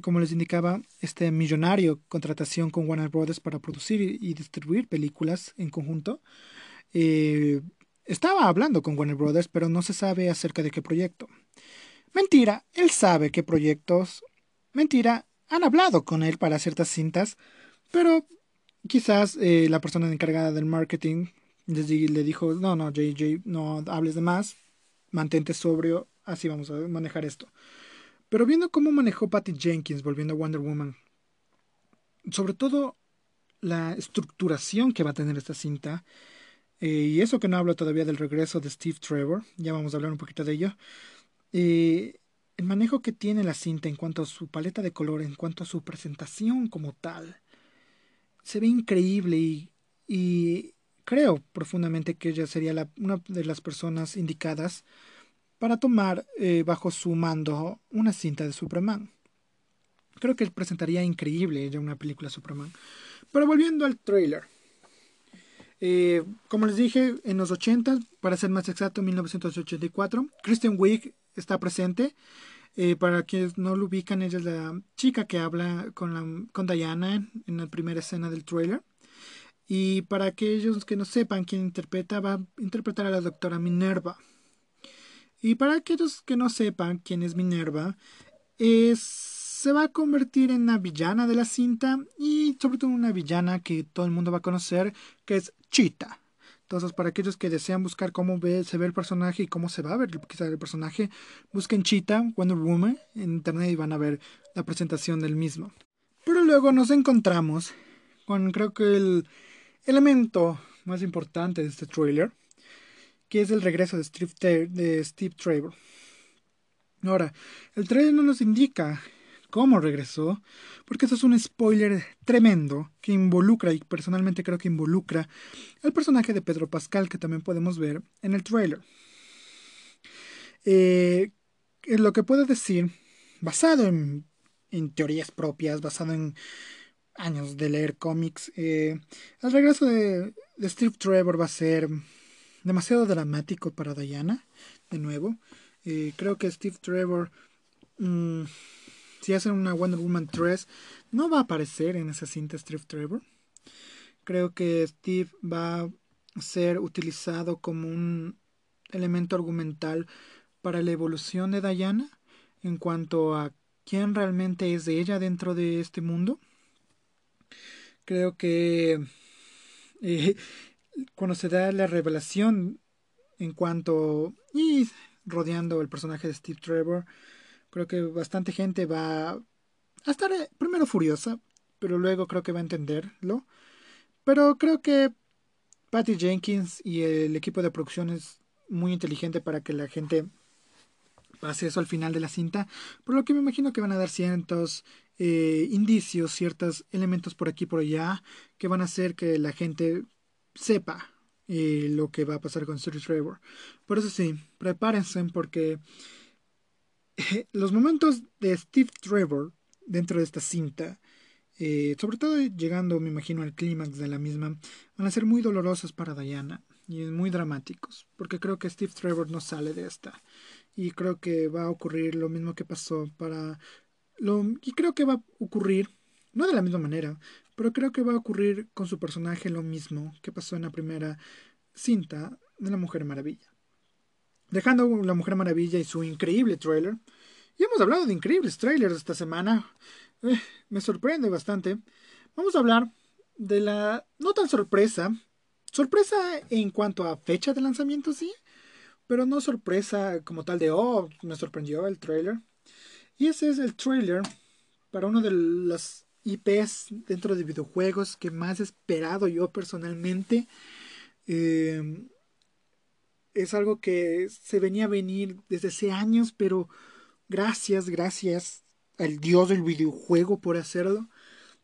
como les indicaba, este millonario contratación con Warner Brothers para producir y distribuir películas en conjunto, eh, estaba hablando con Warner Brothers, pero no se sabe acerca de qué proyecto. Mentira, él sabe qué proyectos. Mentira, han hablado con él para ciertas cintas, pero quizás eh, la persona encargada del marketing le dijo, no, no, JJ, no hables de más, mantente sobrio, así vamos a manejar esto. Pero viendo cómo manejó Patty Jenkins volviendo a Wonder Woman, sobre todo la estructuración que va a tener esta cinta, eh, y eso que no hablo todavía del regreso de Steve Trevor, ya vamos a hablar un poquito de ello, eh, el manejo que tiene la cinta en cuanto a su paleta de color, en cuanto a su presentación como tal, se ve increíble y, creo profundamente que ella sería una de las personas indicadas para tomar eh, bajo su mando una cinta de Superman. Creo que presentaría increíble ya una película Superman. Pero volviendo al trailer. Eh, como les dije, en los 80, para ser más exacto, 1984, Kristen Wiig está presente. Eh, para quienes no lo ubican, ella es la chica que habla con, con Diana en, en la primera escena del trailer. Y para aquellos que no sepan quién interpreta, va a interpretar a la doctora Minerva. Y para aquellos que no sepan quién es Minerva, se va a convertir en una villana de la cinta y sobre todo una villana que todo el mundo va a conocer, que es Cheetah. Entonces, para aquellos que desean buscar cómo ve, se ve el personaje y cómo se va a ver quizá el personaje, busquen Cheetah, Wonder Woman en internet y van a ver la presentación del mismo. Pero luego nos encontramos con creo que el elemento más importante de este trailer, que es el regreso de Steve, de Steve Trevor. Ahora, el trailer no nos indica cómo regresó, porque eso es un spoiler tremendo que involucra, y personalmente creo que involucra, al personaje de Pedro Pascal, que también podemos ver en el trailer. Eh, lo que puedo decir, basado en, en teorías propias, basado en años de leer cómics. Eh, el regreso de, Steve Trevor va a ser demasiado dramático para Diana, de nuevo. Eh, creo que Steve Trevor, mm, si hacen una Wonder Woman 3, no va a aparecer en esa cinta Steve Trevor. Creo que Steve va a ser utilizado como un elemento argumental para la evolución de Diana en cuanto a quién realmente es de ella dentro de este mundo. Creo que eh, cuando se da la revelación en cuanto y rodeando el personaje de Steve Trevor, creo que bastante gente va a estar eh, primero furiosa, pero luego creo que va a entenderlo. Pero creo que Patty Jenkins y el equipo de producción es muy inteligente para que la gente pase eso al final de la cinta, por lo que me imagino que van a dar cientos eh, indicios, ciertos elementos por aquí por allá que van a hacer que la gente sepa eh, lo que va a pasar con Steve Trevor. Por eso sí, prepárense porque eh, los momentos de Steve Trevor dentro de esta cinta, sobre todo llegando, me imagino, al clímax de la misma, van a ser muy dolorosos para Diana y muy dramáticos, porque creo que Steve Trevor no sale de esta. Y creo que va a ocurrir lo mismo que pasó para y creo que va a ocurrir, no de la misma manera, pero creo que va a ocurrir con su personaje lo mismo que pasó en la primera cinta de La Mujer Maravilla. Dejando La Mujer Maravilla y su increíble trailer, y hemos hablado de increíbles trailers esta semana, eh, me sorprende bastante, vamos a hablar de la no tan sorpresa, sorpresa en cuanto a fecha de lanzamiento, sí, pero no sorpresa como tal de, oh, me sorprendió el trailer. Y ese es el trailer para uno de las IPs dentro de videojuegos que más he esperado yo personalmente. Eh, es algo que se venía a venir desde hace años, pero gracias, gracias al dios del videojuego por hacerlo.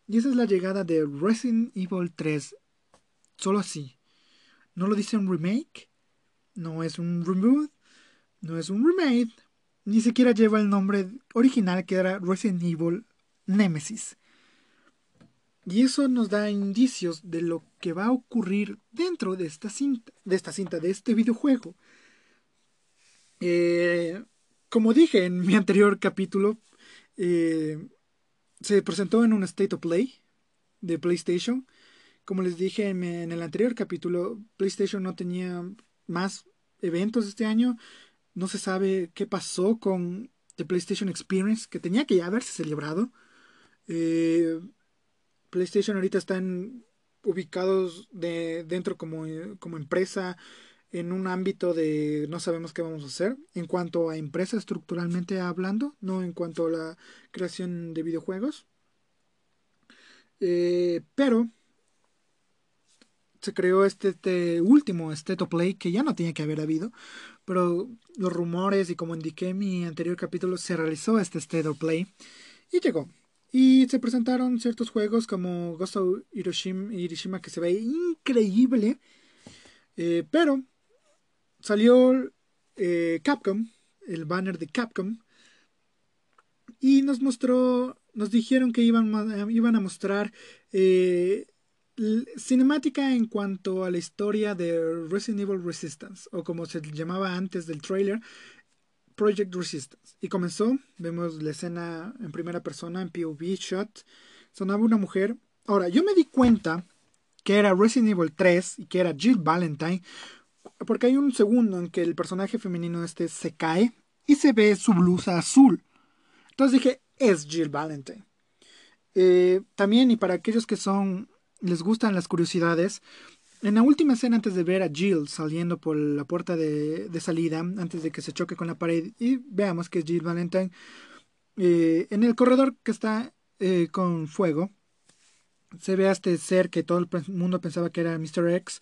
Y esa es la llegada de Resident Evil 3. Solo así. No lo dice un remake. No es un reboot. No es un remake ni siquiera lleva el nombre original que era Resident Evil Nemesis. Y eso nos da indicios de lo que va a ocurrir dentro de esta cinta, de esta cinta, de este videojuego. Eh, como dije en mi anterior capítulo, eh, se presentó en un State of Play de PlayStation. Como les dije en el anterior capítulo, PlayStation no tenía más eventos este año no se sabe qué pasó con The PlayStation Experience, que tenía que ya haberse celebrado. Eh, PlayStation ahorita están ubicados de, dentro como, como empresa en un ámbito de no sabemos qué vamos a hacer en cuanto a empresa estructuralmente hablando, no en cuanto a la creación de videojuegos. Eh, pero se creó este, este último State of Play que ya no tenía que haber habido, pero los rumores y como indiqué en mi anterior capítulo se realizó este State of Play y llegó. Y se presentaron ciertos juegos como Ghost of Hiroshima, Hiroshima que se ve increíble, eh, pero salió eh, Capcom, el banner de Capcom, y nos mostró, nos dijeron que iban, iban a mostrar eh, cinemática en cuanto a la historia de Resident Evil Resistance, o como se llamaba antes del trailer, Project Resistance. Y comenzó, vemos la escena en primera persona, en POV shot, sonaba una mujer. Ahora, yo me di cuenta que era Resident Evil 3 y que era Jill Valentine, porque hay un segundo en que el personaje femenino este se cae y se ve su blusa azul. Entonces dije, es Jill Valentine. Eh, también, y para aquellos que son, les gustan las curiosidades, en la última escena antes de ver a Jill saliendo por la puerta de, salida, antes de que se choque con la pared y veamos que es Jill Valentine, eh, en el corredor que está eh, con fuego, se ve a este ser que todo el mundo pensaba que era Mr. X,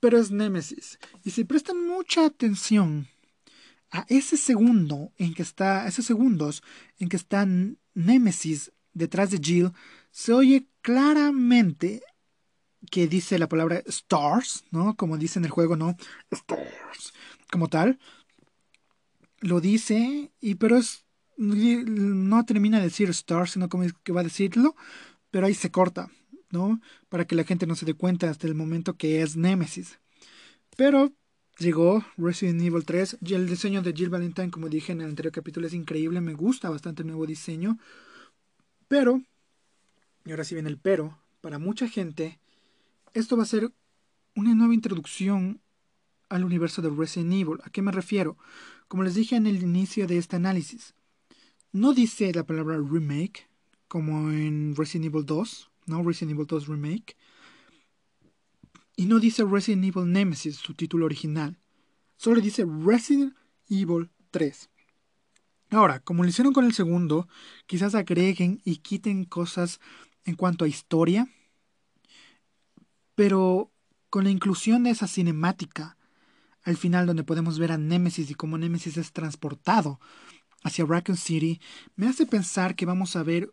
pero es Nemesis. Y si prestan mucha atención a ese segundo en que está, esos segundos en que está Nemesis detrás de Jill, se oye claramente que dice la palabra stars, ¿no? Como dice en el juego, ¿no? Stars, como tal. Lo dice, y pero es, no termina de decir stars, sino como que va a decirlo, pero ahí se corta, ¿no? Para que la gente no se dé cuenta hasta el momento que es Nemesis. Pero llegó Resident Evil 3 y el diseño de Jill Valentine, como dije en el anterior capítulo, es increíble, me gusta bastante el nuevo diseño. Pero, y ahora sí viene el pero, para mucha gente, esto va a ser una nueva introducción al universo de Resident Evil. ¿A qué me refiero? Como les dije en el inicio de este análisis, no dice la palabra remake, como en Resident Evil 2, ¿no? Resident Evil 2 Remake. Y no dice Resident Evil Nemesis, su título original. Solo dice Resident Evil 3. Ahora, como lo hicieron con el segundo, quizás agreguen y quiten cosas en cuanto a historia. Pero con la inclusión de esa cinemática al final donde podemos ver a Nemesis y cómo Nemesis es transportado hacia Raccoon City, me hace pensar que vamos a ver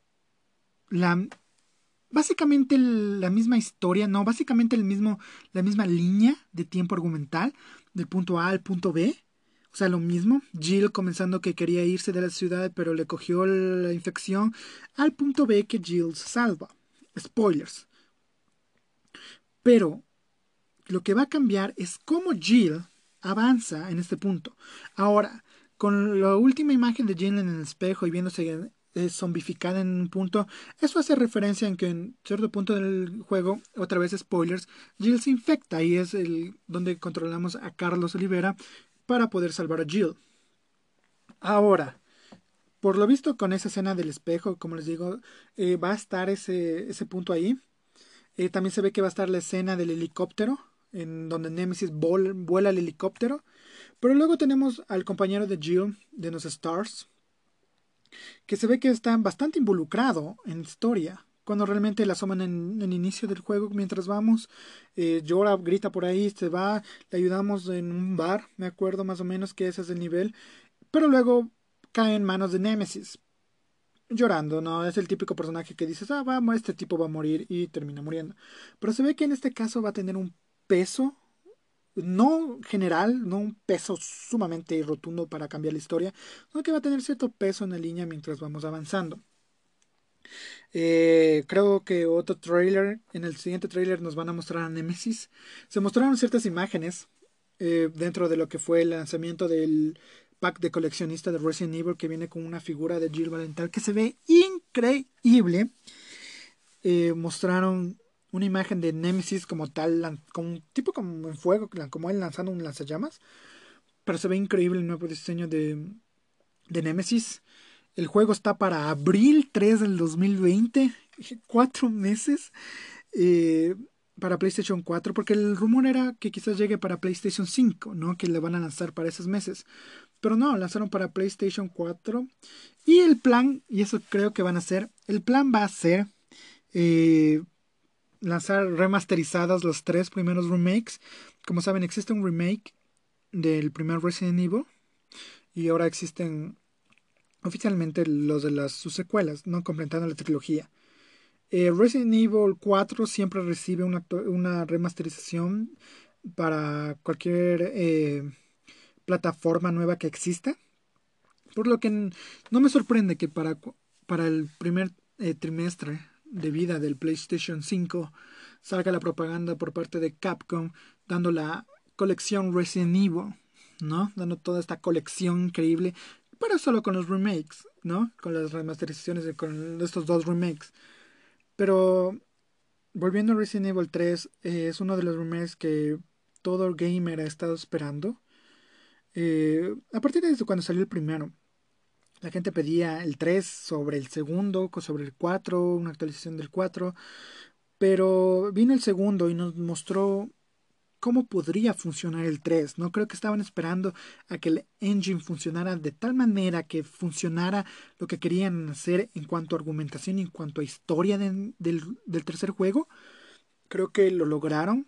la básicamente la misma historia, no, básicamente el mismo, la misma línea de tiempo argumental del punto A al punto B. O sea, lo mismo. Jill comenzando que quería irse de la ciudad, pero le cogió la infección al punto B que Jill salva. Spoilers. Pero lo que va a cambiar es cómo Jill avanza en este punto. Ahora, con la última imagen de Jill en el espejo y viéndose es zombificada en un punto. Eso hace referencia en que en cierto punto del juego, otra vez spoilers, Jill se infecta y es el donde controlamos a Carlos Olivera para poder salvar a Jill. Ahora, por lo visto con esa escena del espejo, como les digo, eh, va a estar ese punto ahí. Eh, también se ve que va a estar la escena del helicóptero, en donde Nemesis vuela el helicóptero. Pero luego tenemos al compañero de Jill, de los Stars, que se ve que está bastante involucrado en historia. Cuando realmente la asoman en el inicio del juego mientras vamos, eh, llora, grita por ahí, se va, le ayudamos en un bar, me acuerdo más o menos que ese es el nivel, pero luego cae en manos de Nemesis, llorando, ¿no? Es el típico personaje que dices, ah, vamos, este tipo va a morir y termina muriendo. Pero se ve que en este caso va a tener un peso no general, no un peso sumamente rotundo para cambiar la historia, sino que va a tener cierto peso en la línea mientras vamos avanzando. Eh, creo que otro trailer, en el siguiente trailer nos van a mostrar a Nemesis. Se mostraron ciertas imágenes eh, dentro de lo que fue el lanzamiento del pack de coleccionista de Resident Evil que viene con una figura de Jill Valentine que se ve increíble. Eh, mostraron una imagen de Nemesis como tal, como tipo como en fuego, como él lanzando un lanzallamas. Pero se ve increíble el nuevo diseño de, de Nemesis. El juego está para abril 3 del 2020, cuatro meses eh, para PlayStation 4, porque el rumor era que quizás llegue para PlayStation 5, ¿no? Que le van a lanzar para esos meses. Pero no, lanzaron para PlayStation 4. Y el plan, y eso creo que van a hacer, el plan va a ser eh, lanzar remasterizadas los tres primeros remakes. Como saben, existe un remake del primer Resident Evil y ahora existen oficialmente los de las sus secuelas, no completando la trilogía. Eh, Resident Evil 4 siempre recibe una, una remasterización para cualquier eh, plataforma nueva que exista. Por lo que no me sorprende que para, para el primer eh, trimestre de vida del PlayStation 5 salga la propaganda por parte de Capcom dando la colección Resident Evil, ¿no? Dando toda esta colección increíble, pero solo con los remakes, ¿no? Con las remasterizaciones de con estos dos remakes. Pero volviendo a Resident Evil 3, eh, es uno de los remakes que todo gamer ha estado esperando. Eh, a partir de cuando salió el primero, la gente pedía el 3 sobre el segundo, sobre el 4, una actualización del 4. Pero vino el segundo y nos mostró cómo podría funcionar el 3. No creo que estaban esperando a que el engine funcionara de tal manera que funcionara lo que querían hacer en cuanto a argumentación y en cuanto a historia del, del, tercer juego. Creo que lo lograron.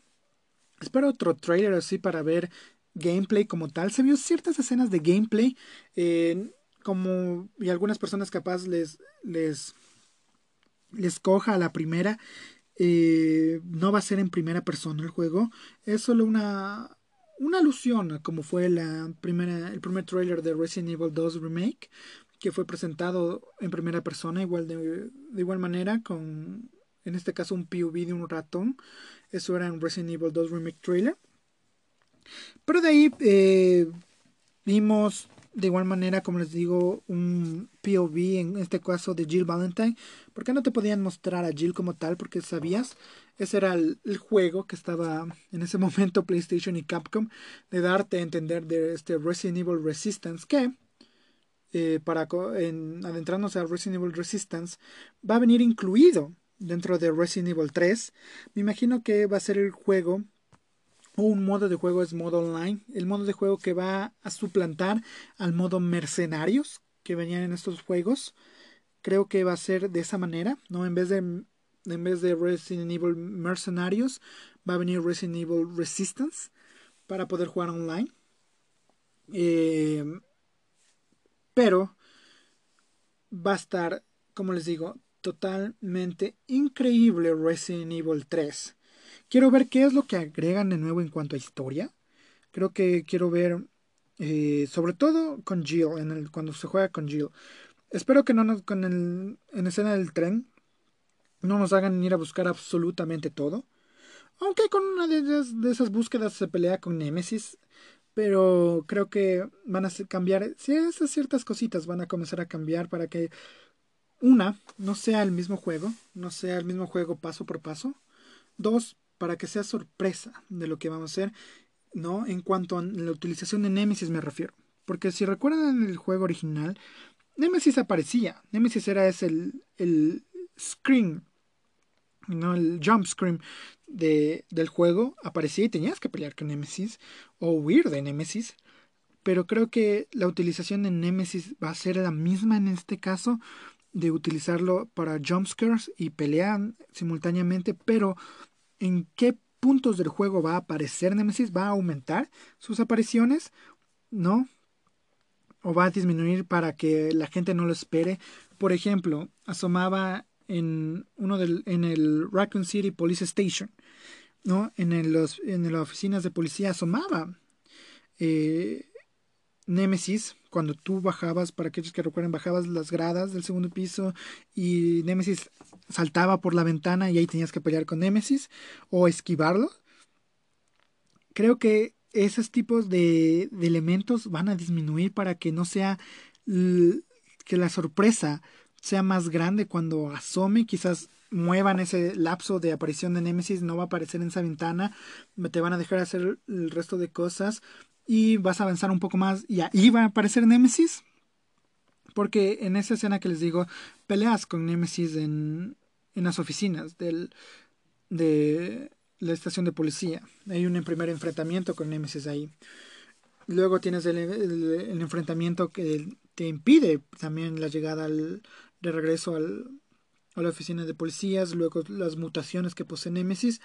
Espero otro trailer así para ver gameplay como tal. Se vio ciertas escenas de gameplay. Eh, como y algunas personas capaz les les les coja a la primera eh, no va a ser en primera persona el juego. Es solo una, una alusión a como fue la primera, el primer trailer de Resident Evil 2 Remake, que fue presentado en primera persona, igual de, igual manera, con en este caso un POV de un ratón. Eso era en Resident Evil 2 Remake trailer. Pero de ahí eh, vimos de igual manera, como les digo, un POV, en este caso de Jill Valentine. ¿Por qué no te podían mostrar a Jill como tal? Porque sabías, ese era el, juego que estaba en ese momento PlayStation y Capcom, de darte a entender de este Resident Evil Resistance, que eh, para en, adentrarnos a Resident Evil Resistance, va a venir incluido dentro de Resident Evil 3. Me imagino que va a ser el juego un modo de juego es modo online, el modo de juego que va a suplantar al modo mercenarios que venían en estos juegos. Creo que va a ser de esa manera, ¿no? En vez de en vez de Resident Evil Mercenarios, va a venir Resident Evil Resistance para poder jugar online. Eh, pero va a estar, como les digo, totalmente increíble Resident Evil 3. Quiero ver qué es lo que agregan de nuevo en cuanto a historia. Creo que quiero ver, eh, sobre todo con Jill, cuando se juega con Jill. Espero que no con el, en escena del tren, no nos hagan ir a buscar absolutamente todo. Aunque con una de esas, búsquedas se pelea con Nemesis. Pero creo que van a cambiar. Si esas ciertas cositas van a comenzar a cambiar para que una no sea el mismo juego. No sea el mismo juego paso por paso. Dos, para que sea sorpresa de lo que vamos a hacer, ¿no? En cuanto a la utilización de Nemesis me refiero. Porque si recuerdan el juego original, Nemesis aparecía. Nemesis era ese el, el screen, ¿no? El jump screen de, del juego. Aparecía y tenías que pelear con Nemesis o huir de Nemesis. Pero creo que la utilización de Nemesis va a ser la misma en este caso de utilizarlo para jumpscares y pelear simultáneamente, pero en qué puntos del juego va a aparecer Nemesis, va a aumentar sus apariciones, ¿no? O va a disminuir para que la gente no lo espere. Por ejemplo, asomaba en uno del, en el Raccoon City Police Station, ¿no? En, los, en las oficinas de policía asomaba eh, Nemesis cuando tú bajabas, para aquellos que recuerden, bajabas las gradas del segundo piso y Nemesis saltaba por la ventana y ahí tenías que pelear con Nemesis o esquivarlo. Creo que esos tipos de, elementos van a disminuir para que no sea que la sorpresa sea más grande cuando asome, quizás muevan ese lapso de aparición de Nemesis, no va a aparecer en esa ventana, te van a dejar hacer el resto de cosas y vas a avanzar un poco más y ahí va a aparecer Nemesis. Porque en esa escena que les digo, peleas con Nemesis en, en las oficinas del, de la estación de policía. Hay un primer enfrentamiento con Nemesis ahí. Luego tienes el, el, enfrentamiento que te impide también la llegada al, de regreso al, a la oficina de policías. Luego las mutaciones que posee Nemesis.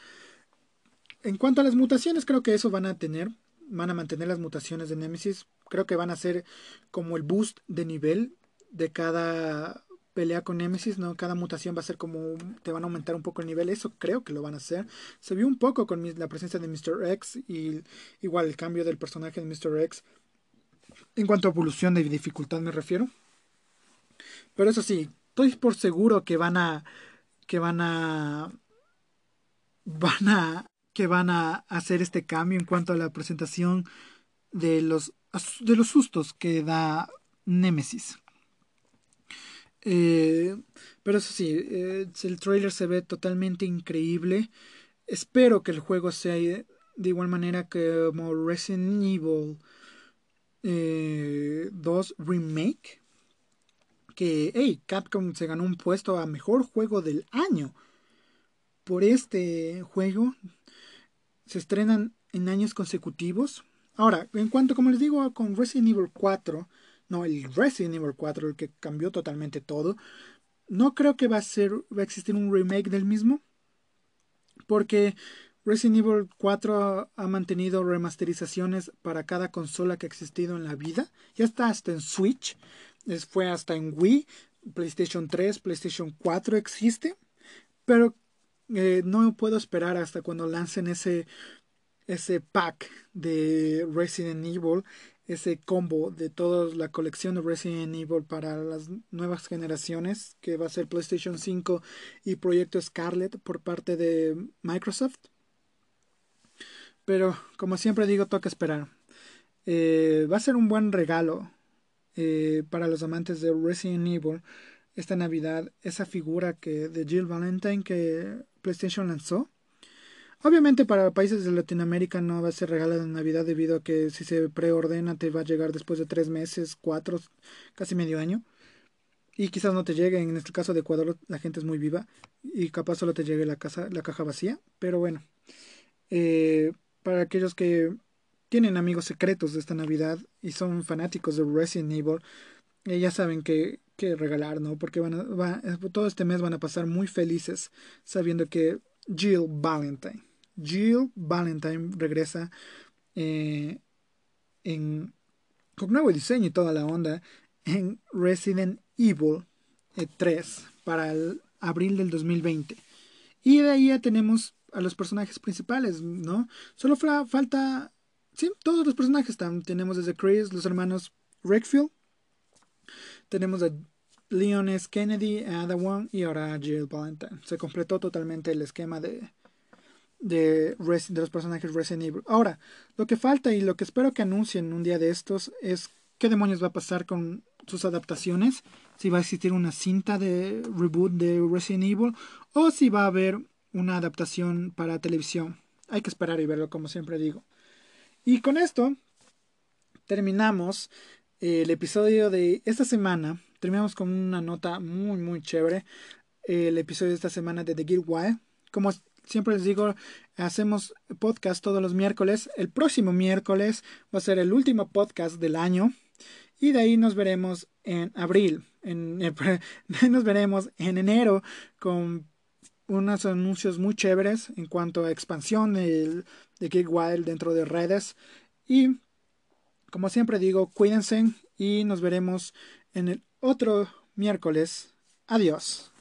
En cuanto a las mutaciones, creo que eso van a tener van a mantener las mutaciones de Nemesis. Creo que van a ser como el boost de nivel de cada pelea con Nemesis, ¿no? Cada mutación va a ser como te van a aumentar un poco el nivel, eso creo que lo van a hacer. Se vio un poco con la presencia de Mr. X y igual el cambio del personaje de Mr. X en cuanto a evolución de dificultad me refiero. Pero eso sí, estoy por seguro que van a que van a van a que van a hacer este cambio en cuanto a la presentación de los, de los sustos que da Nemesis. Eh, Pero eso sí, eh, el trailer se ve totalmente increíble. Espero que el juego sea de igual manera que como Resident Evil 2 eh, Remake. Que, hey, Capcom se ganó un puesto a mejor juego del año. Por este juego se estrenan en años consecutivos. Ahora, en cuanto, como les digo, con Resident Evil 4, no, el Resident Evil 4, el que cambió totalmente todo, no creo que va a ser, va a existir un remake del mismo, porque Resident Evil 4 ha mantenido remasterizaciones para cada consola que ha existido en la vida, ya está hasta en Switch, fue hasta en Wii, PlayStation 3, PlayStation 4 existe, pero eh, no puedo esperar hasta cuando lancen ese ese pack de Resident Evil, ese combo de toda la colección de Resident Evil para las nuevas generaciones, que va a ser PlayStation 5 y Proyecto Scarlet por parte de Microsoft. Pero como siempre digo, toca esperar. Eh, va a ser un buen regalo eh, para los amantes de Resident Evil esta Navidad, esa figura que de Jill Valentine que PlayStation lanzó Obviamente para países de Latinoamérica no va a ser regalo de Navidad debido a que si se preordena te va a llegar después de tres meses, cuatro, casi medio año. Y quizás no te llegue, en este caso de Ecuador la gente es muy viva y capaz solo te llegue la, casa, la caja vacía. Pero bueno, eh, para aquellos que tienen amigos secretos de esta Navidad y son fanáticos de Resident Evil, eh, ya saben que, que regalar, ¿no? Porque van a, todo este mes van a pasar muy felices sabiendo que Jill Valentine Jill Valentine regresa eh, en, con nuevo diseño y toda la onda en Resident Evil 3 eh, para el abril del 2020. Y de ahí ya tenemos a los personajes principales, ¿no? Solo falta, sí, todos los personajes están. Tenemos desde Chris, los hermanos Redfield, tenemos a Leon S. Kennedy, Ada Wong y ahora Jill Valentine. Se completó totalmente el esquema de, de, de los personajes Resident Evil. Ahora, lo que falta y lo que espero que anuncien un día de estos es qué demonios va a pasar con sus adaptaciones, si va a existir una cinta de reboot de Resident Evil o si va a haber una adaptación para televisión. Hay que esperar y verlo, como siempre digo. Y con esto terminamos el episodio de esta semana. Terminamos con una nota muy, muy chévere. El episodio de esta semana de The Guild Wire. Como siempre les digo, hacemos podcast todos los miércoles. El próximo miércoles va a ser el último podcast del año. Y de ahí nos veremos en abril. En, nos veremos en enero con unos anuncios muy chéveres en cuanto a expansión de, de Wild dentro de redes. Y como siempre digo, cuídense y nos veremos en el otro miércoles. Adiós.